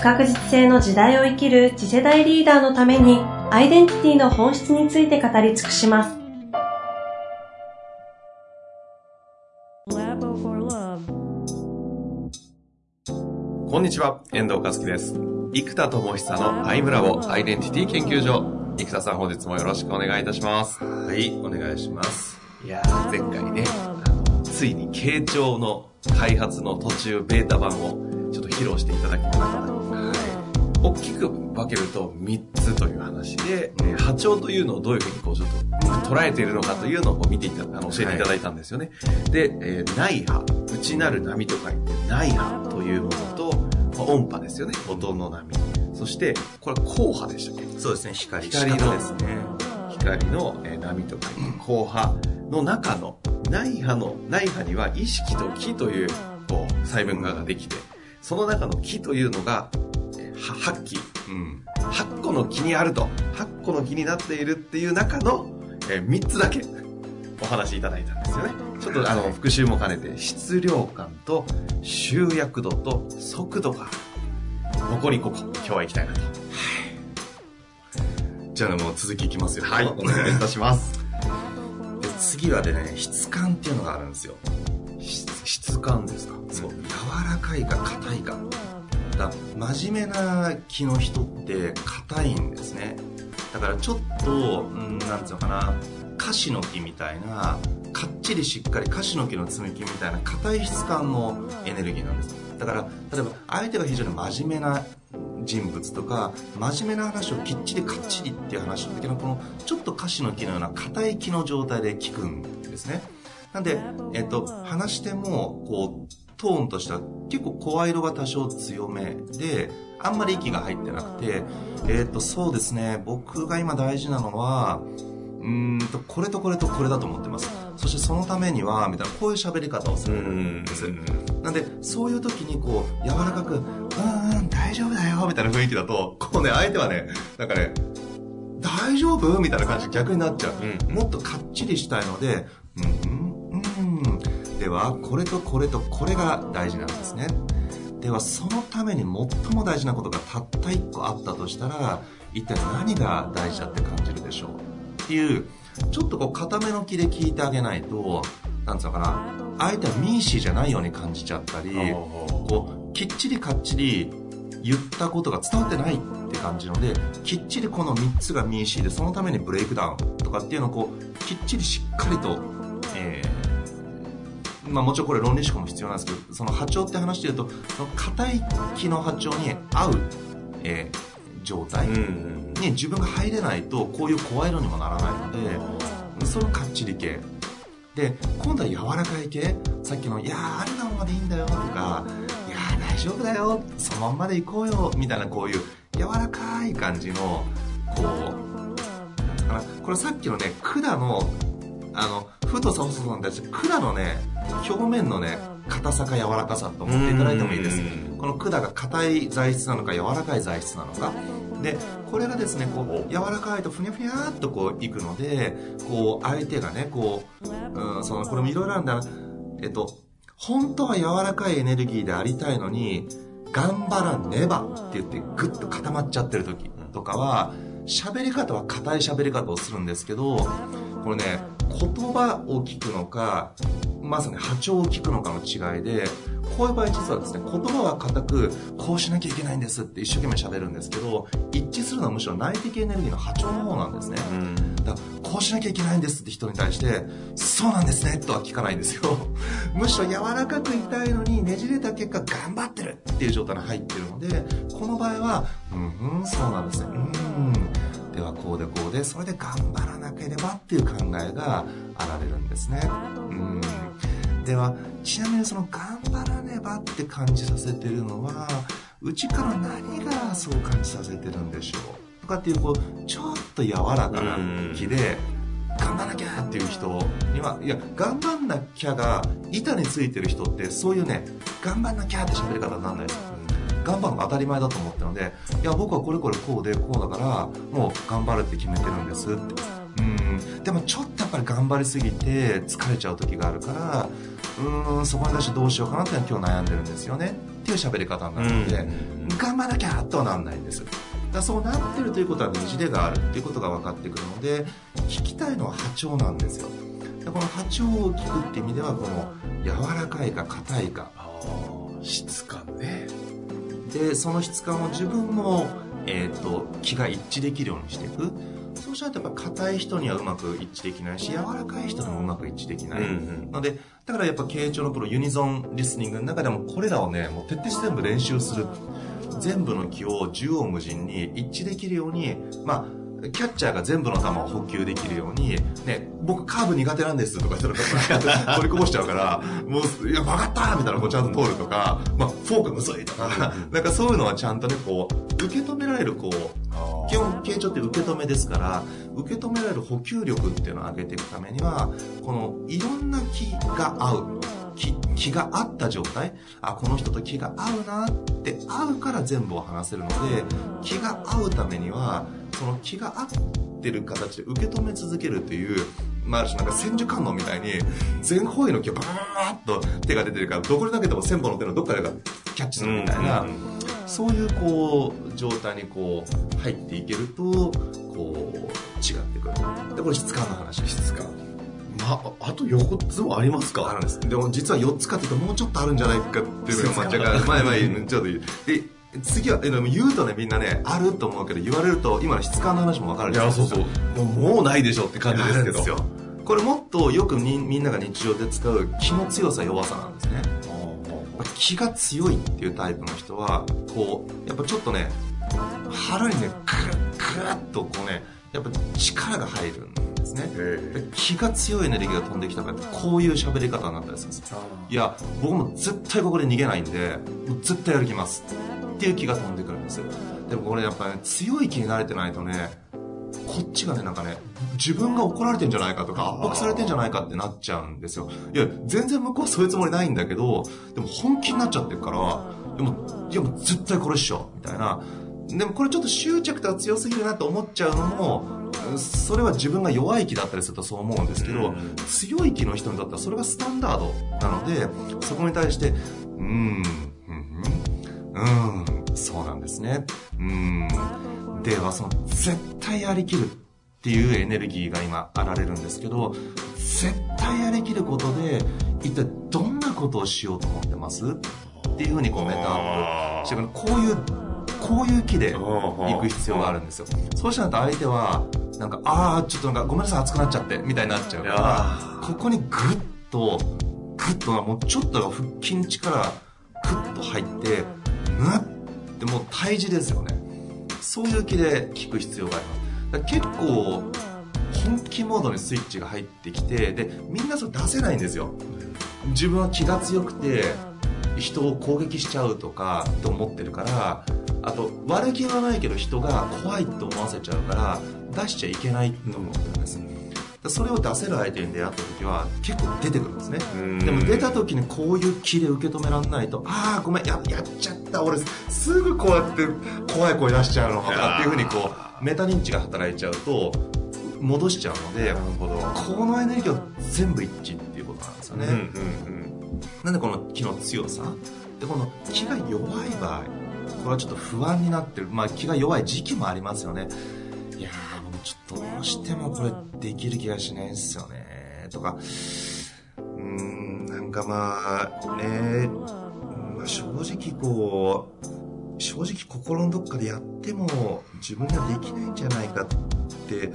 不確実性の時代を生きる次世代リーダーのためにアイデンティティの本質について語り尽くします。こんにちは、遠藤和樹です。生田智久のアイムラボアイデンティティ研究所。生田さん本日もよろしくお願いいたします。はい、お願いします。いやー、前回ね、ついに傾聴の開発の途中ベータ版をちょっと披露していただきました。はい、大きく分けると3つという話で、え波長というのをどういうふうにこうちょっと捉えているのかというのを見ていたあの教えていただいたんですよね。はい、で、えー、内波、内なる波と書いて内波というものと、まあ、音波ですよね、音の波。そして、これは光波でしたっけ？そうですね、光。光の。ですね、光の、え波と書いて光波の中の内波の、内波には意識と気という、こう、細分化ができて、その中の気というのが、8気、うん、8個の気にあると、8個の気になっているっていう中の、えー、3つだけお話しいただいたんですよね。ちょっとあの、復習も兼ねて、質量感と集約度と速度が、残り5個、今日は行きたいなと。はい。じゃあもう続きいきますよ。はい、お願いいたします。で次はでね、質感っていうのがあるんですよ。質感ですか？そう。柔らかいか硬いか。だ真面目な気の人って硬いんですね。だからちょっと、うん、なんつうのかな、カシの木みたいな、かっちりしっかりカシの木の積み木みたいな硬い質感のエネルギーなんです。だから、例えば相手が非常に真面目な人物とか、真面目な話をきっちりかっちりっていう話の時のこの、ちょっとカシの木のような硬い木の状態で聞くんですね。なんで、えっと、話しても、こう、トーンとしては結構声色が多少強めで、あんまり息が入ってなくて、えっ、と、そうですね、僕が今大事なのは、うんと、これとこれとこれだと思ってます。そしてそのためには、みたいな、こういう喋り方をするんです。なんで、そういう時にこう、柔らかく、うん、大丈夫だよ、みたいな雰囲気だと、こうね、相手はね、なんかね、大丈夫？みたいな感じで逆になっちゃう。うん、もっとかっちりしたいので、うん、うん、では、これとこれとこれが大事なんですね。では、そのために最も大事なことがたった一個あったとしたら、一体何が大事だって感じるでしょうっていう、ちょっとこう固めの気で聞いてあげないと、なんつうのかな、相手はミーシーじゃないように感じちゃったり、こう、きっちりかっちり言ったことが伝わってないって感じので、きっちりこの3つがミーシーで、そのためにブレイクダウンとかっていうのをこう、きっちりしっかりと、えー、まあもちろんこれ論理思考も必要なんですけど、その波長って話で言うと、その硬い気の波長に合う、えー、状態。うんに自分が入れないとこういう声色にもならない。のでそのかっちり系。で今度は柔らかい系。さっきの「いやあるのままでいいんだよ」とか「いや大丈夫だよ。そのまんまでいこうよ」みたいなこういう柔らかい感じのこうかなこれさっきのね管のあの太さ細さに対して管のね表面のね硬さか柔らかさと思っていただいてもいいです。この管が硬い材質なのか柔らかい材質なのか。でこれがですねこう柔らかいとふにゃふにゃっとこういくのでこう相手がねこう、うん、そのこれもいろいろあるんだ。えっと本当は柔らかいエネルギーでありたいのに頑張らねばって言ってグッと固まっちゃってる時とかは喋り方は硬い喋り方をするんですけどこれね言葉を聞くのかまさに波長を聞くのかの違いでこういう場合実はですね、言葉は固く、こうしなきゃいけないんですって一生懸命喋るんですけど、一致するのはむしろ内的エネルギーの波長の方なんですね。だからこうしなきゃいけないんですって人に対して、そうなんですねとは聞かないんですよ。むしろ柔らかく言いたいのに、ねじれた結果頑張ってるっていう状態に入ってるので、この場合は、うん、うん、そうなんですね。うん。ではこうでこうで、それで頑張らなければっていう考えがあられるんですね。うん。ではちなみにその頑張らねばって感じさせてるのは内から何がそう感じさせてるんでしょう？とかっていうこうちょっと柔らかな気で頑張んなきゃっていう人にはいや頑張んなきゃが板についてる人ってそういうね頑張んなきゃって喋り方にならないですよ頑張るの当たり前だと思ってるのでいや僕はこれこれこうでこうだからもう頑張るって決めてるんですって。うん。でもちょっとやっぱり頑張りすぎて疲れちゃう時があるからうんそこに対してどうしようかなって今日悩んでるんですよね。っていう喋り方になるので、頑張らなきゃとはなんないんです。だそうなってるということはねじれがあるっていうことが分かってくるので聞きたいのは波長なんですよ。でこの波長を聞くって意味ではこの柔らかいか硬いか質感ねでその質感を自分も、えーと、気が一致できるようにしていく。そうしないとやっぱ硬い人にはうまく一致できないし柔らかい人にもうまく一致できない、うんうん、のでだからやっぱ経営長のプロユニゾンリスニングの中でもこれらをねもう徹底して全部練習する。全部の気を縦横無尽に一致できるようにまあキャッチャーが全部の球を補給できるように、ね、僕カーブ苦手なんですとか言ったら、取りこぼしちゃうから、もう、いや、曲がったみたいなのをちゃんと通るとか、まあ、フォークむずいとか、なんかそういうのはちゃんとね、こう、受け止められる、こう、基本、傾聴って受け止めですから、受け止められる補給力っていうのを上げていくためには、この、いろんな気が合う。気気が合った状態あこの人と気が合うなって合うから全部を話せるので気が合うためにはその気が合ってる形で受け止め続けるという、まあ、ある種なんか千手観音みたいに全方位の気がバーッと手が出てるからどこで投げても千本の手のどっかでキャッチするみたいな、そういうこう状態にこう入っていけるとこう違ってくる。でこれ質感の話。質感。まあ、あと4つもありますか？あるんです。でも実は4つかっていうともうちょっとあるんじゃないかっていうのが間違い前前ちょっとで次はでも言うとねみんなねあると思うけど言われると今の質感の話も分かるんですよいやそうそう。もうもうないでしょって感じですけどこれもっとよくみみんなが日常で使う気の強さ弱さなんですね。気が強いっていうタイプの人はこうやっぱちょっとね腹にねクルックルッとこうねやっぱ力が入るんですね。気が強いエネルギーが飛んできたからこういう喋り方になったりするんですいや僕も絶対ここで逃げないんで絶対やる気ますっていう気が飛んでくるんです。よでもこれやっぱね強い気に慣れてないとねこっちがねなんかね自分が怒られてんじゃないかとか圧迫されてんじゃないかってなっちゃうんですよ。いや全然向こうはそういうつもりないんだけどでも本気になっちゃってるからでもいやもう絶対これっしょみたいな。でもこれちょっと執着が強すぎるなと思っちゃうのもそれは自分が弱い気だったりするとそう思うんですけど、強い気の人にとってはそれがスタンダードなのでそこに対してうんうん。うんそうなんですね。うん。ではその絶対やりきるっていうエネルギーが今あられるんですけど絶対やりきることで一体どんなことをしようと思ってます？っていうふうにコメントアップしてこういうこういう気で行く必要があるんですよ。そうしないと相手はなんかああちょっとなんかごめんなさい熱くなっちゃってみたいになっちゃうからここにグッとグッともうちょっと腹筋力グッと入ってぬってもう退治ですよね。そういう気で聞く必要があります。結構本気モードにスイッチが入ってきてでみんなそれ出せないんですよ。自分は気が強くて人を攻撃しちゃうとかと思ってるからあと悪気はないけど人が怖いと思わせちゃうから出しちゃいけないと思ってるんです。それを出せる相手に出会った時は結構出てくるんですね。でも出た時にこういう気で受け止められないとああごめんややっちゃった俺すぐこうやって怖い声出しちゃうのかっていうふうにこうメタ認知が働いちゃうと戻しちゃうのでこのエネルギーを全部一致っていうことなんですよね、うんうんうん、なんでこの気の強さ？でこの気が弱い場合これはちょっと不安になってる、まあ、気が弱い時期もありますよねちょっとどうしてもこれできる気がしないんですよね。とか。うーんなんかまあね、まあ、正直こう正直心のどっかでやっても自分にはできないんじゃないかって思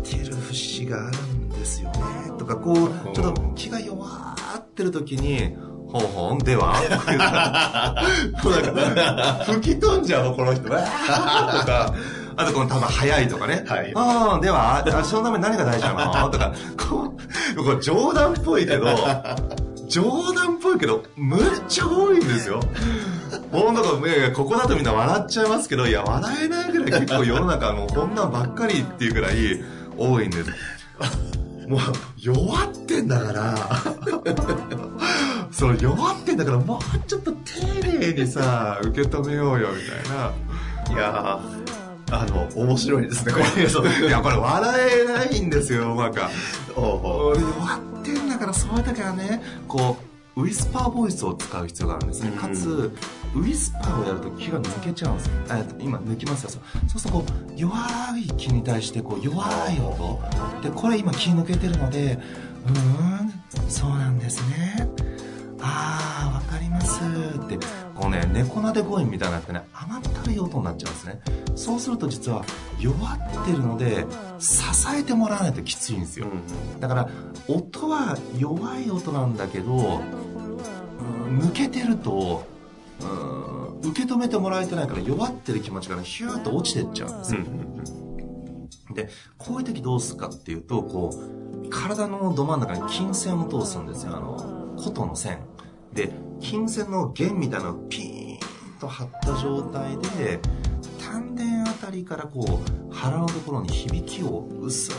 ってる節があるんですよね。とかこうちょっと気が弱ってる時にほんほんでは？もうなんか、吹き飛んじゃうこの人。わーとか、あとこの球速いとかね。はい。ああ、では、そのために何が大事なの とか、こう、こう冗談っぽいけど、冗談っぽいけど、むっちゃ多いんですよ。もうなんか、いやいや、ここだとみんな笑っちゃいますけど、いや、笑えないぐらい結構世の中もうこんなんばっかりっていうぐらい多いんです。もう、弱ってんだから、その弱ってんだから、もうちょっと丁寧にさ、受け止めようよ、みたいな。いやー、あの、面白いですね、これ。いやそう。いや、これ笑えないんですよ、なんか。お弱ってんだからそういう時はねこうウィスパーボイスを使う必要があるんですね、うん。かつウィスパーをやると気が抜けちゃうんですよ。えっと今抜きますよ。そうそうするとこう弱い気に対してこう弱い音。でこれ今気抜けてるのでうーんそうなんですねああわかります。ってこうね猫なで声みたいなってね甘ったるい音になっちゃうんですね。そうすると実は弱ってるので支えてもらわないときついんですよ、うんだから音は弱い音なんだけど、うん抜けてると、うん受け止めてもらえてないから弱ってる気持ちがねヒューッと落ちてっちゃうんですうんよ、でこういう時どうするかっていうとこう体のど真ん中に筋線を通すんですよ。あの琴の線で筋線の弦みたいなのをピーンと張った状態で丹田あたりからこう腹のところに響きを薄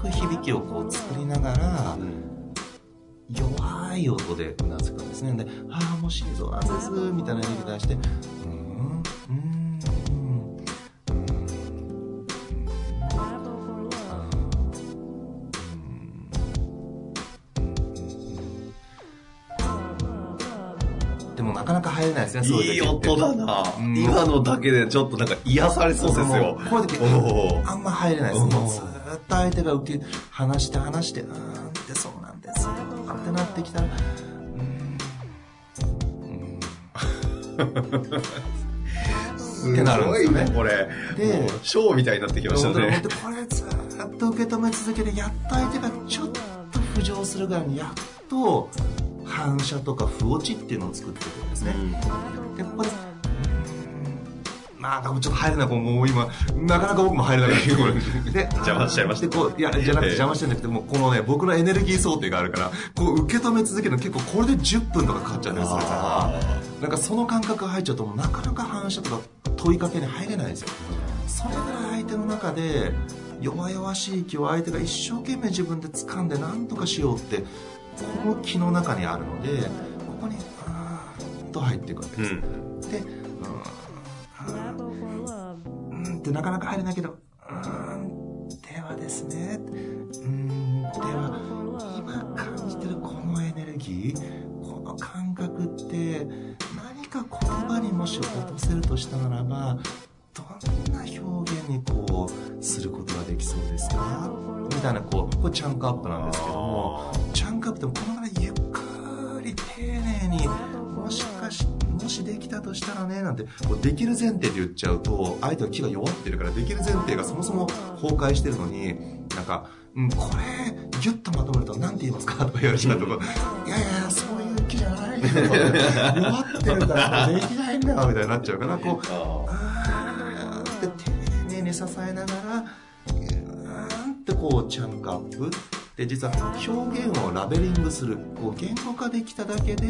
く響きをこう作りながら弱い音でうなずくんですね。で「ああもう心臓なんです」みたいな指出して「うーんねそういいいう時って音だな、うん今のだけでちょっとなんか癒されそうですよ。こういう時おあんま入れないです。もうずーっと相手が受け、話して話して、うーんってそうなんですよ。ってなってきたら、うーん。うーんすってなるんですよねこれ。でもうショーみたいになってきましたね。本当に本当にこれずーっと受け止め続けて、やっと相手がちょっと浮上するぐらいに、やっと反射とか不落ちっていうのを作っていくんですね。で、ここで、まあ、ちょっと入れない、こうもう今、なかなか僕も入れない で、邪魔しちゃいました。で、こう、いや、じゃなくてええ。邪魔してなくて、もうこのね、僕のエネルギー想定があるから、こう、受け止め続けるの結構、これで10分とかかかっちゃったりするから、なんかその感覚が入っちゃうと、もうなかなか反射とか問いかけに入れないんですよ。それぐらい相手の中で、弱々しい気を相手が一生懸命自分で掴んで何とかしようって、この気の中にあるので、ここに、あーっと入っていくわけです。うん。で、うん、うんってなかなか入れないけど、うん、ではですね、うん、では、今感じてるこのエネルギー、この感覚って、何か言葉にもし落とせるとしたならば、どんな表現にこう、することができそうですか？みたいな、こう、これチャンクアップな相手の気が弱ってるからできる前提がそもそも崩壊してるのになんか、うん、これギュッとまとめると何て言いますかとか言われちゃうとこういやいやそういう気じゃないよ。弱ってるからできないんだよみたいになっちゃうからこうあーって丁寧に支えながらうーんってこうチャンクアップ。で実は表現をラベリングするこう言語化できただけで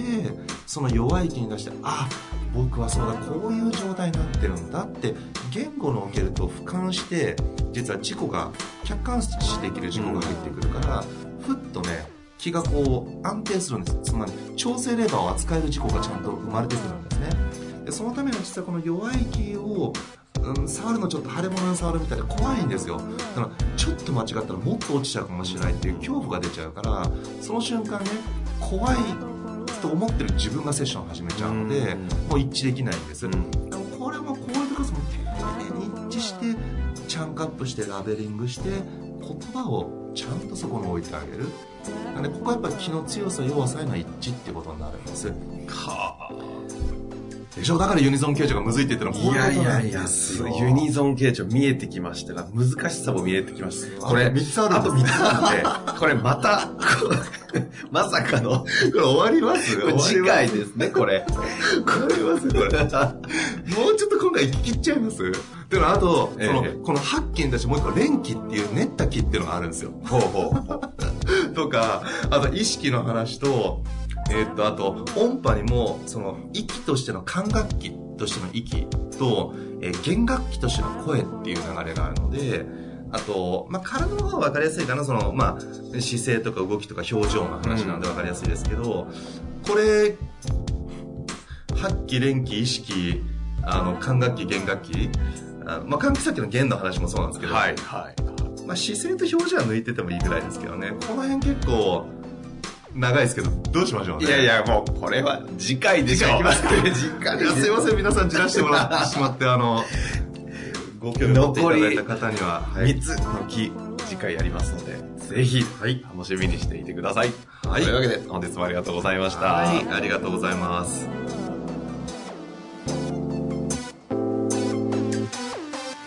その弱い気に出してあ僕はそうだこういう状態になってるんだって言語のおけると俯瞰して実は自己が客観視できる自己が入ってくるから、ふっとね気がこう安定するんです。つまり調整レバーを扱える自己がちゃんと生まれてくるんですね。でそのための実はこの弱い気を、うん、触るのちょっと腫れ物に触るみたいで怖いんですよ。だからちょっと間違ったらもっと落ちちゃうかもしれないっていう恐怖が出ちゃうからその瞬間ね怖いと思ってる自分がセッションを始めちゃうのでうん。もう一致できないんです、うん。でもこれもこういうところも丁寧に一致してチャンクアップしてラベリングして言葉をちゃんとそこに置いてあげる。なんでここはやっぱり気の強さ弱さへの一致ってことになるんです。はでしょ？だからユニゾン形状がむずいって言ってるの。いやいやい。や、ユニゾン形状見えてきました。が、難しさも見えてきます。これ、あ三つあるあと3つあって、これまた、まさかの、これ終わります？次回ですね、これ。終わりますこれ。もうちょっと今回切っちゃいます？でもあと、ええ。そのこの8期に出してもう一個連気っていう練った気っていうのがあるんですよ。ほうほう。とかあと意識の話とえーっと、あと、音波にも、その、息としての管楽器としての息と、えー弦楽器としての声っていう流れがあるので、あと、まあ、体の方が分かりやすいかな、その、まあ、姿勢とか動きとか表情の話なんで分かりやすいですけど、これ、発気、連気、意識、あの、管楽器、弦楽器、あまあ、管楽器さっきの弦の話もそうなんですけど、はい、はい。まあ、姿勢と表情は抜いててもいいぐらいですけどね、この辺結構、長いですけど、どうしましょうね。いやいや、もう、これは次回でしょ。次回いきますか次回いやすいません、皆さん、じらしてもらってしまって、あの、ご興味持っていただいた方には、はい3つの木、次回やりますので、ぜひ、はい楽しみにしていてください。はいというわけで、本日もありがとうございました。はい、ありがとうございます。